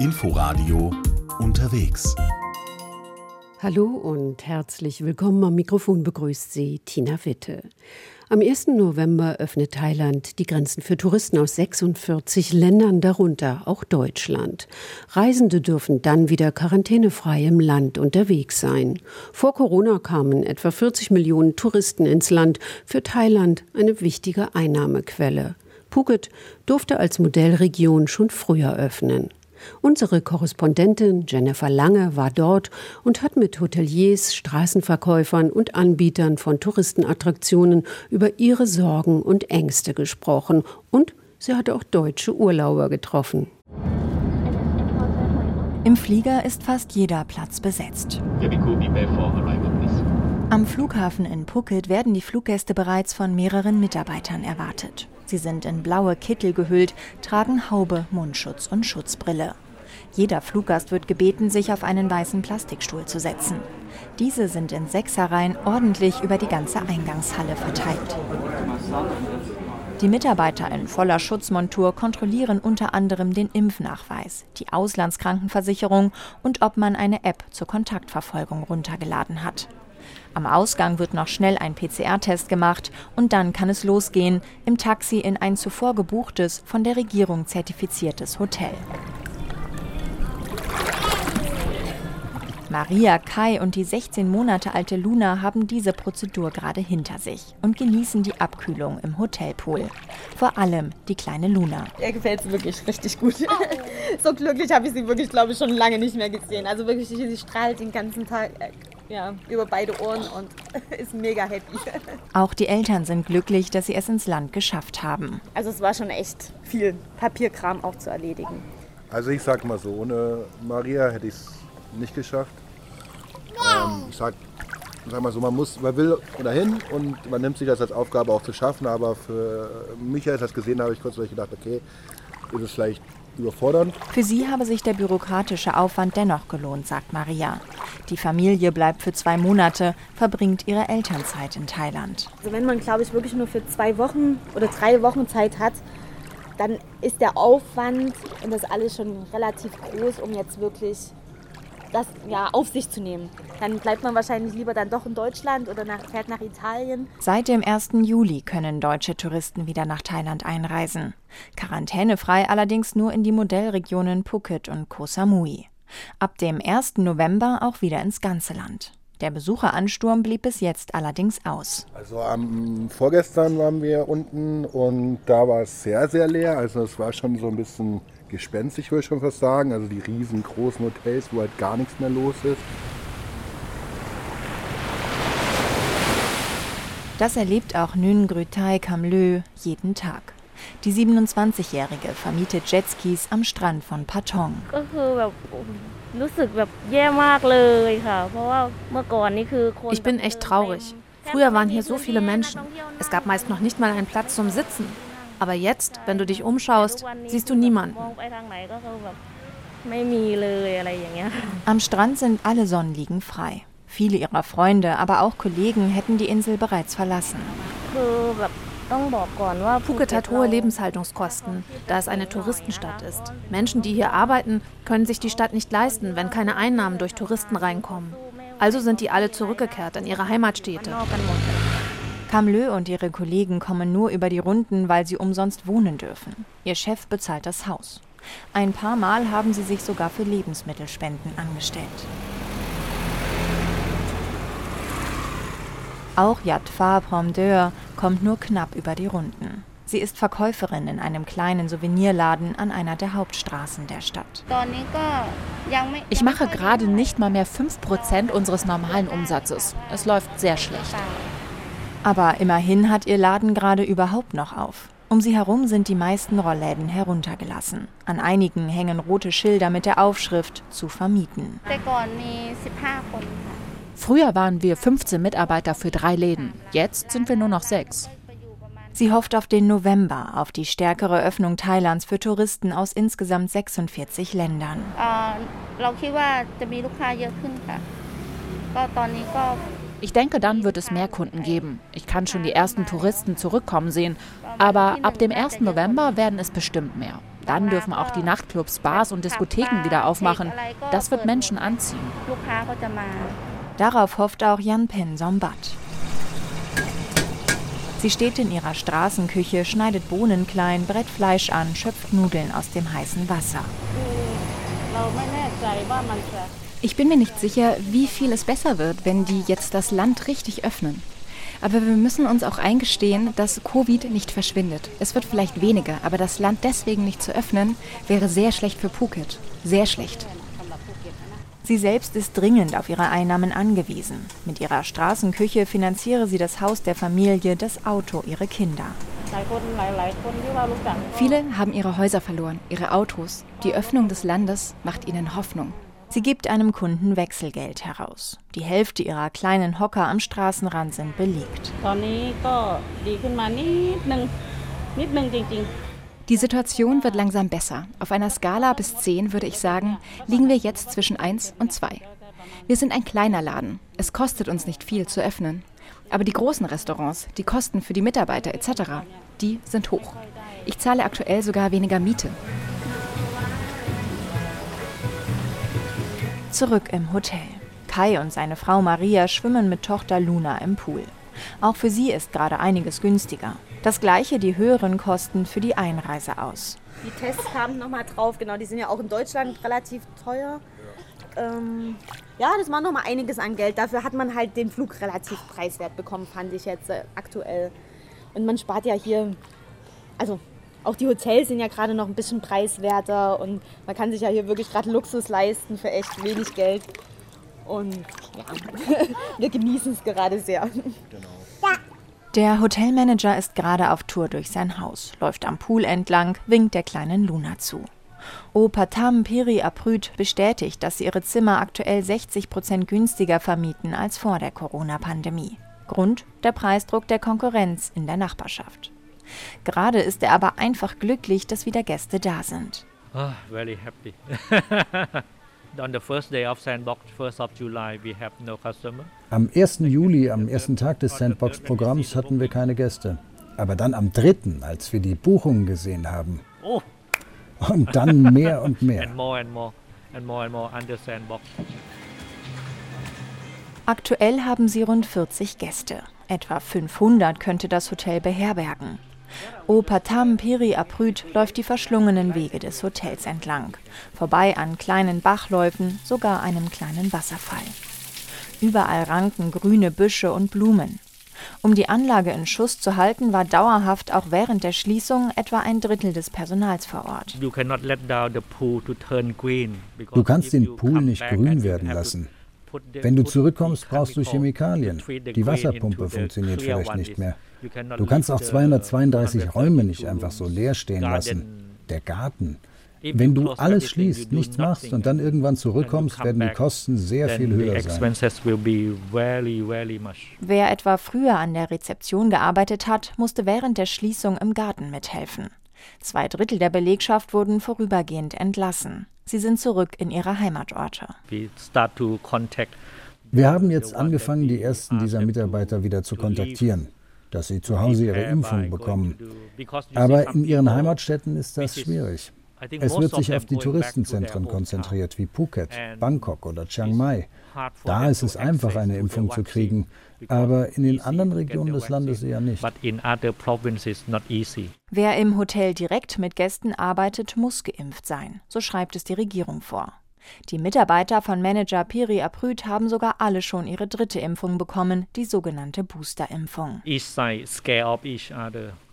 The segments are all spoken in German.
Inforadio unterwegs. Hallo und herzlich willkommen am Mikrofon begrüßt Sie Tina Witte. Am 1. November öffnet Thailand die Grenzen für Touristen aus 46 Ländern, darunter auch Deutschland. Reisende dürfen dann wieder quarantänefrei im Land unterwegs sein. Vor Corona kamen etwa 40 Millionen Touristen ins Land, für Thailand eine wichtige Einnahmequelle. Phuket durfte als Modellregion schon früher öffnen. Unsere Korrespondentin Jennifer Lange war dort und hat mit Hoteliers, Straßenverkäufern und Anbietern von Touristenattraktionen über ihre Sorgen und Ängste gesprochen. Und sie hatte auch deutsche Urlauber getroffen. Im Flieger ist fast jeder Platz besetzt. Am Flughafen in Phuket werden die Fluggäste bereits von mehreren Mitarbeitern erwartet. Sie sind in blaue Kittel gehüllt, tragen Haube, Mundschutz und Schutzbrille. Jeder Fluggast wird gebeten, sich auf einen weißen Plastikstuhl zu setzen. Diese sind in Sechserreihen ordentlich über die ganze Eingangshalle verteilt. Die Mitarbeiter in voller Schutzmontur kontrollieren unter anderem den Impfnachweis, die Auslandskrankenversicherung und ob man eine App zur Kontaktverfolgung runtergeladen hat. Am Ausgang wird noch schnell ein PCR-Test gemacht und dann kann es losgehen im Taxi in ein zuvor gebuchtes, von der Regierung zertifiziertes Hotel. Maria, Kai und die 16 Monate alte Luna haben diese Prozedur gerade hinter sich und genießen die Abkühlung im Hotelpool. Vor allem die kleine Luna. Ihr gefällt es wirklich richtig gut. so glücklich habe ich sie wirklich, glaube ich, schon lange nicht mehr gesehen. Also wirklich, sie strahlt den ganzen Tag ja, über beide Ohren und ist mega happy. Auch die Eltern sind glücklich, dass sie es ins Land geschafft haben. Also es war schon echt viel Papierkram auch zu erledigen. Also ich sag mal so, ohne Maria hätte ich es nicht geschafft. Ähm, ich sag, sag mal so, man muss, man will dahin und man nimmt sich das als Aufgabe auch zu schaffen, aber für mich, als ich das gesehen habe, ich kurz gedacht, okay, ist es vielleicht überfordernd. Für sie habe sich der bürokratische Aufwand dennoch gelohnt, sagt Maria. Die Familie bleibt für zwei Monate, verbringt ihre Elternzeit in Thailand. Also wenn man, glaube ich, wirklich nur für zwei Wochen oder drei Wochen Zeit hat, dann ist der Aufwand und das alles schon relativ groß, um jetzt wirklich das ja, auf sich zu nehmen. Dann bleibt man wahrscheinlich lieber dann doch in Deutschland oder nach, fährt nach Italien. Seit dem 1. Juli können deutsche Touristen wieder nach Thailand einreisen. Quarantänefrei allerdings nur in die Modellregionen Phuket und Koh Samui. Ab dem 1. November auch wieder ins ganze Land. Der Besucheransturm blieb bis jetzt allerdings aus. Also am vorgestern waren wir unten und da war es sehr, sehr leer. Also es war schon so ein bisschen gespenstig, würde ich schon fast sagen. Also die riesengroßen Hotels, wo halt gar nichts mehr los ist. Das erlebt auch Nün Grütai Kamlö jeden Tag. Die 27-Jährige vermietet Jetskis am Strand von Patong. Ich bin echt traurig. Früher waren hier so viele Menschen. Es gab meist noch nicht mal einen Platz zum Sitzen. Aber jetzt, wenn du dich umschaust, siehst du niemanden. Am Strand sind alle Sonnenliegen frei. Viele ihrer Freunde, aber auch Kollegen hätten die Insel bereits verlassen. Phuket hat hohe Lebenshaltungskosten, da es eine Touristenstadt ist. Menschen, die hier arbeiten, können sich die Stadt nicht leisten, wenn keine Einnahmen durch Touristen reinkommen. Also sind die alle zurückgekehrt in ihre Heimatstädte. Kamlö und ihre Kollegen kommen nur über die Runden, weil sie umsonst wohnen dürfen. Ihr Chef bezahlt das Haus. Ein paar Mal haben sie sich sogar für Lebensmittelspenden angestellt. Auch Yatfa Promdeur kommt nur knapp über die Runden. Sie ist Verkäuferin in einem kleinen Souvenirladen an einer der Hauptstraßen der Stadt. Ich mache gerade nicht mal mehr 5% unseres normalen Umsatzes. Es läuft sehr schlecht. Aber immerhin hat ihr Laden gerade überhaupt noch auf. Um sie herum sind die meisten Rollläden heruntergelassen. An einigen hängen rote Schilder mit der Aufschrift zu vermieten. Früher waren wir 15 Mitarbeiter für drei Läden. Jetzt sind wir nur noch sechs. Sie hofft auf den November, auf die stärkere Öffnung Thailands für Touristen aus insgesamt 46 Ländern. Ich denke, dann wird es mehr Kunden geben. Ich kann schon die ersten Touristen zurückkommen sehen. Aber ab dem 1. November werden es bestimmt mehr. Dann dürfen auch die Nachtclubs, Bars und Diskotheken wieder aufmachen. Das wird Menschen anziehen. Darauf hofft auch Jan Pen Sombat. Sie steht in ihrer Straßenküche, schneidet Bohnen klein, brett Fleisch an, schöpft Nudeln aus dem heißen Wasser. Ich bin mir nicht sicher, wie viel es besser wird, wenn die jetzt das Land richtig öffnen. Aber wir müssen uns auch eingestehen, dass Covid nicht verschwindet. Es wird vielleicht weniger, aber das Land deswegen nicht zu öffnen, wäre sehr schlecht für Phuket. Sehr schlecht. Sie selbst ist dringend auf ihre Einnahmen angewiesen. Mit ihrer Straßenküche finanziere sie das Haus der Familie, das Auto ihrer Kinder. Viele haben ihre Häuser verloren, ihre Autos. Die Öffnung des Landes macht ihnen Hoffnung. Sie gibt einem Kunden Wechselgeld heraus. Die Hälfte ihrer kleinen Hocker am Straßenrand sind belegt. Die Situation wird langsam besser. Auf einer Skala bis 10 würde ich sagen, liegen wir jetzt zwischen 1 und 2. Wir sind ein kleiner Laden. Es kostet uns nicht viel zu öffnen. Aber die großen Restaurants, die Kosten für die Mitarbeiter etc., die sind hoch. Ich zahle aktuell sogar weniger Miete. Zurück im Hotel. Kai und seine Frau Maria schwimmen mit Tochter Luna im Pool. Auch für sie ist gerade einiges günstiger. Das gleiche die höheren Kosten für die Einreise aus. Die Tests kamen nochmal drauf, genau, die sind ja auch in Deutschland relativ teuer. Ähm, ja, das war nochmal einiges an Geld. Dafür hat man halt den Flug relativ preiswert bekommen, fand ich jetzt äh, aktuell. Und man spart ja hier, also auch die Hotels sind ja gerade noch ein bisschen preiswerter und man kann sich ja hier wirklich gerade Luxus leisten für echt wenig Geld. Und ja, wir genießen es gerade sehr. Genau. Der Hotelmanager ist gerade auf Tour durch sein Haus, läuft am Pool entlang, winkt der kleinen Luna zu. Opatam Piri Aprüt bestätigt, dass sie ihre Zimmer aktuell 60 Prozent günstiger vermieten als vor der Corona-Pandemie. Grund der Preisdruck der Konkurrenz in der Nachbarschaft. Gerade ist er aber einfach glücklich, dass wieder Gäste da sind. Oh, very happy. On the first day of Sandbox, 1st of July, we have no customer. Am 1. Juli, am ersten Tag des Sandbox-Programms, hatten wir keine Gäste. Aber dann am 3., als wir die Buchungen gesehen haben. Oh. Und dann mehr und mehr. And more and more and more and more under Sandbox. Aktuell haben sie rund 40 Gäste. Etwa 500 könnte das Hotel beherbergen. Opatam Piri Aprüt läuft die verschlungenen Wege des Hotels entlang, vorbei an kleinen Bachläufen, sogar einem kleinen Wasserfall. Überall ranken grüne Büsche und Blumen. Um die Anlage in Schuss zu halten, war dauerhaft auch während der Schließung etwa ein Drittel des Personals vor Ort. Du kannst den Pool nicht grün werden lassen. Wenn du zurückkommst, brauchst du Chemikalien. Die Wasserpumpe funktioniert vielleicht nicht mehr. Du kannst auch 232 Räume nicht einfach so leer stehen lassen. Der Garten. Wenn du alles schließt, nichts machst und dann irgendwann zurückkommst, werden die Kosten sehr viel höher sein. Wer etwa früher an der Rezeption gearbeitet hat, musste während der Schließung im Garten mithelfen. Zwei Drittel der Belegschaft wurden vorübergehend entlassen. Sie sind zurück in ihre Heimatorte. Wir haben jetzt angefangen, die ersten dieser Mitarbeiter wieder zu kontaktieren dass sie zu Hause ihre Impfung bekommen. Aber in ihren Heimatstädten ist das schwierig. Es wird sich auf die Touristenzentren konzentriert, wie Phuket, Bangkok oder Chiang Mai. Da ist es einfach, eine Impfung zu kriegen, aber in den anderen Regionen des Landes eher nicht. Wer im Hotel direkt mit Gästen arbeitet, muss geimpft sein. So schreibt es die Regierung vor. Die Mitarbeiter von Manager Piri Aprüt haben sogar alle schon ihre dritte Impfung bekommen, die sogenannte Boosterimpfung.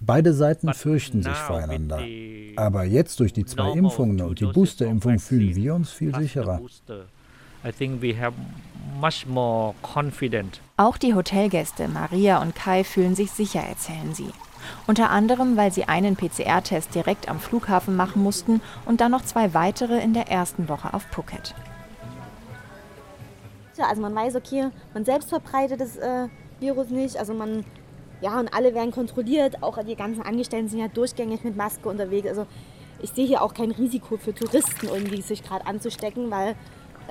Beide Seiten fürchten sich voreinander. Aber jetzt durch die zwei Impfungen und die Boosterimpfung fühlen wir uns viel sicherer. Auch die Hotelgäste Maria und Kai fühlen sich sicher, erzählen sie. Unter anderem, weil sie einen PCR-Test direkt am Flughafen machen mussten und dann noch zwei weitere in der ersten Woche auf Phuket. Ja, also man weiß, okay, man selbst verbreitet das äh, Virus nicht. Also man, ja, und alle werden kontrolliert. Auch die ganzen Angestellten sind ja durchgängig mit Maske unterwegs. Also ich sehe hier auch kein Risiko für Touristen irgendwie sich gerade anzustecken, weil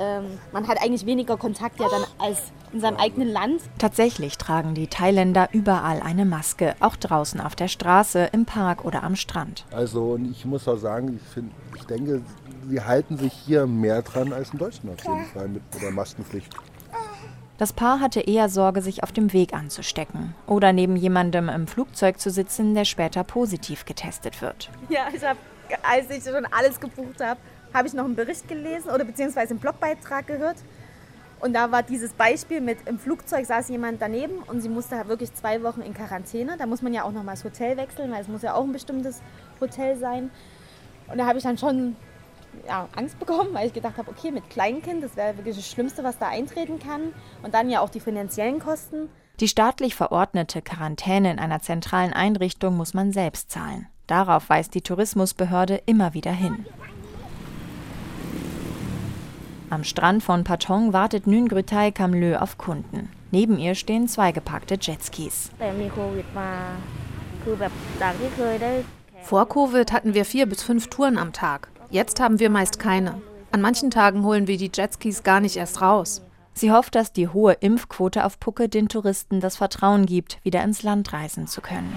ähm, man hat eigentlich weniger Kontakt ja dann als in seinem eigenen Land. Tatsächlich tragen die Thailänder überall eine Maske, auch draußen auf der Straße, im Park oder am Strand. Also und ich muss auch sagen, ich, find, ich denke, sie halten sich hier mehr dran als in Deutschland auf jeden Fall mit der Maskenpflicht. Das Paar hatte eher Sorge, sich auf dem Weg anzustecken oder neben jemandem im Flugzeug zu sitzen, der später positiv getestet wird. Ja, ich habe, als ich schon alles gebucht habe, habe ich noch einen Bericht gelesen oder beziehungsweise einen Blogbeitrag gehört. Und da war dieses Beispiel mit im Flugzeug saß jemand daneben und sie musste halt wirklich zwei Wochen in Quarantäne. Da muss man ja auch noch mal das Hotel wechseln, weil es muss ja auch ein bestimmtes Hotel sein. Und da habe ich dann schon ja, Angst bekommen, weil ich gedacht habe, okay, mit Kleinkind, das wäre wirklich das Schlimmste, was da eintreten kann. Und dann ja auch die finanziellen Kosten. Die staatlich verordnete Quarantäne in einer zentralen Einrichtung muss man selbst zahlen. Darauf weist die Tourismusbehörde immer wieder hin. Am Strand von Patong wartet Nün Grütay Kamlö auf Kunden. Neben ihr stehen zwei gepackte Jetskis. Vor Covid hatten wir vier bis fünf Touren am Tag. Jetzt haben wir meist keine. An manchen Tagen holen wir die Jetskis gar nicht erst raus. Sie hofft, dass die hohe Impfquote auf Phuket den Touristen das Vertrauen gibt, wieder ins Land reisen zu können.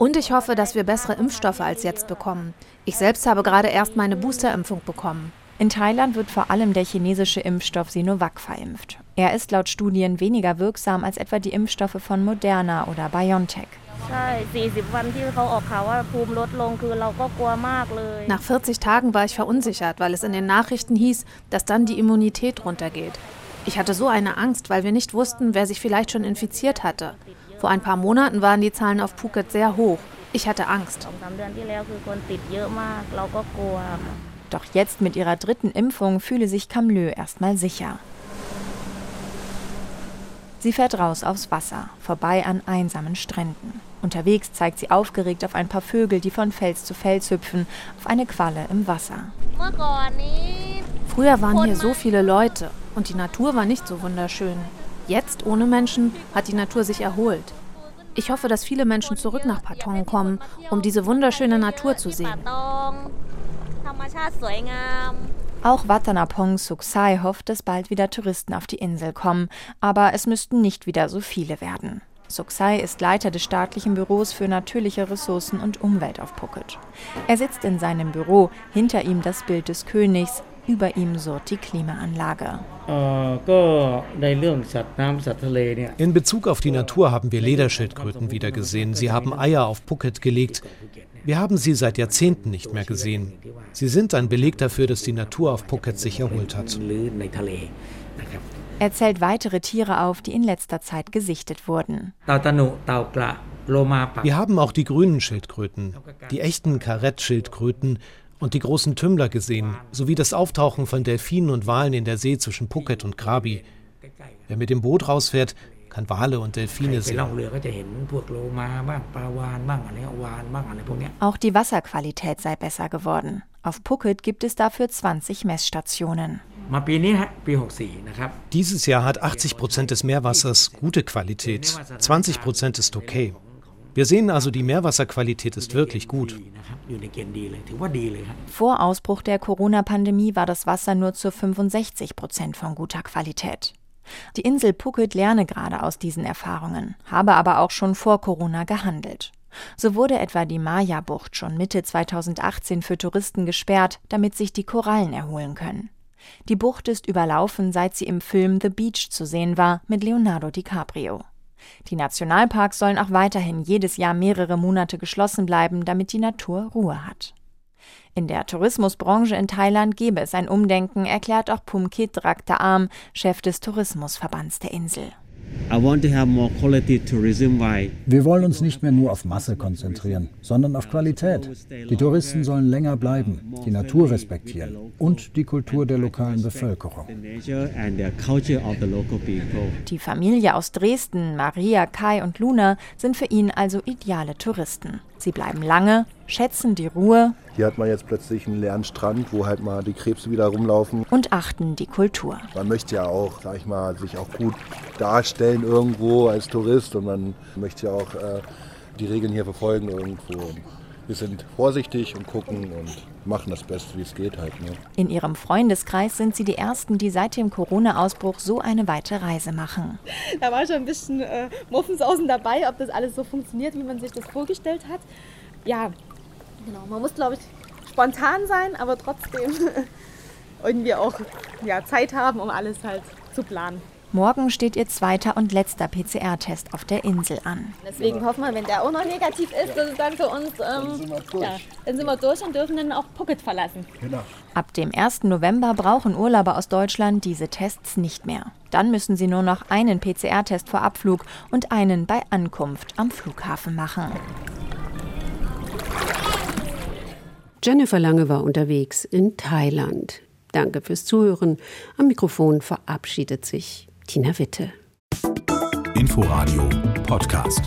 Und ich hoffe, dass wir bessere Impfstoffe als jetzt bekommen. Ich selbst habe gerade erst meine Boosterimpfung bekommen. In Thailand wird vor allem der chinesische Impfstoff Sinovac verimpft. Er ist laut Studien weniger wirksam als etwa die Impfstoffe von Moderna oder BioNTech. Nach 40 Tagen war ich verunsichert, weil es in den Nachrichten hieß, dass dann die Immunität runtergeht. Ich hatte so eine Angst, weil wir nicht wussten, wer sich vielleicht schon infiziert hatte. Vor ein paar Monaten waren die Zahlen auf Phuket sehr hoch. Ich hatte Angst. Doch jetzt mit ihrer dritten Impfung fühle sich Kamlö erstmal sicher. Sie fährt raus aufs Wasser, vorbei an einsamen Stränden. Unterwegs zeigt sie aufgeregt auf ein paar Vögel, die von Fels zu Fels hüpfen, auf eine Qualle im Wasser. Früher waren hier so viele Leute und die Natur war nicht so wunderschön. Jetzt, ohne Menschen, hat die Natur sich erholt. Ich hoffe, dass viele Menschen zurück nach Patong kommen, um diese wunderschöne Natur zu sehen. Auch Watanapong Suksai hofft, dass bald wieder Touristen auf die Insel kommen, aber es müssten nicht wieder so viele werden. Suksai ist Leiter des staatlichen Büros für natürliche Ressourcen und Umwelt auf Phuket. Er sitzt in seinem Büro, hinter ihm das Bild des Königs, über ihm surrt die Klimaanlage. In Bezug auf die Natur haben wir Lederschildkröten wieder gesehen. Sie haben Eier auf Phuket gelegt. Wir haben sie seit Jahrzehnten nicht mehr gesehen. Sie sind ein Beleg dafür, dass die Natur auf Phuket sich erholt hat. Er zählt weitere Tiere auf, die in letzter Zeit gesichtet wurden. Wir haben auch die grünen Schildkröten, die echten Karettschildkröten und die großen Tümmler gesehen, sowie das Auftauchen von Delfinen und Walen in der See zwischen Phuket und Krabi. Wer mit dem Boot rausfährt, kann Wale und Delfine sehen. Auch die Wasserqualität sei besser geworden. Auf Phuket gibt es dafür 20 Messstationen. Dieses Jahr hat 80 Prozent des Meerwassers gute Qualität, 20 Prozent ist okay. Wir sehen also, die Meerwasserqualität ist wirklich gut. Vor Ausbruch der Corona-Pandemie war das Wasser nur zu 65 Prozent von guter Qualität. Die Insel Phuket lerne gerade aus diesen Erfahrungen, habe aber auch schon vor Corona gehandelt. So wurde etwa die Maya-Bucht schon Mitte 2018 für Touristen gesperrt, damit sich die Korallen erholen können. Die Bucht ist überlaufen, seit sie im Film The Beach zu sehen war mit Leonardo DiCaprio. Die Nationalparks sollen auch weiterhin jedes Jahr mehrere Monate geschlossen bleiben, damit die Natur Ruhe hat. In der Tourismusbranche in Thailand gebe es ein Umdenken, erklärt auch Pumkit Raktaam, Chef des Tourismusverbands der Insel. Wir wollen uns nicht mehr nur auf Masse konzentrieren, sondern auf Qualität. Die Touristen sollen länger bleiben, die Natur respektieren und die Kultur der lokalen Bevölkerung. Die Familie aus Dresden, Maria, Kai und Luna, sind für ihn also ideale Touristen. Sie bleiben lange, schätzen die Ruhe. Hier hat man jetzt plötzlich einen leeren Strand, wo halt mal die Krebse wieder rumlaufen. Und achten die Kultur. Man möchte ja auch, sag ich mal, sich auch gut darstellen irgendwo als Tourist und man möchte ja auch äh, die Regeln hier verfolgen irgendwo. Wir sind vorsichtig und gucken und machen das Beste, wie es geht halt. Ne? In ihrem Freundeskreis sind sie die Ersten, die seit dem Corona-Ausbruch so eine weite Reise machen. Da war schon ein bisschen äh, Muffensausen dabei, ob das alles so funktioniert, wie man sich das vorgestellt hat. Ja, genau. Man muss, glaube ich, spontan sein, aber trotzdem irgendwie auch ja, Zeit haben, um alles halt zu planen. Morgen steht ihr zweiter und letzter PCR-Test auf der Insel an. Deswegen hoffen wir, wenn der auch noch negativ ist, dass es dann für uns, ähm, dann, sind ja, dann sind wir durch und dürfen dann auch Phuket verlassen. Genau. Ab dem 1. November brauchen Urlauber aus Deutschland diese Tests nicht mehr. Dann müssen sie nur noch einen PCR-Test vor Abflug und einen bei Ankunft am Flughafen machen. Jennifer Lange war unterwegs in Thailand. Danke fürs Zuhören. Am Mikrofon verabschiedet sich Tina Witte. Inforadio Podcast.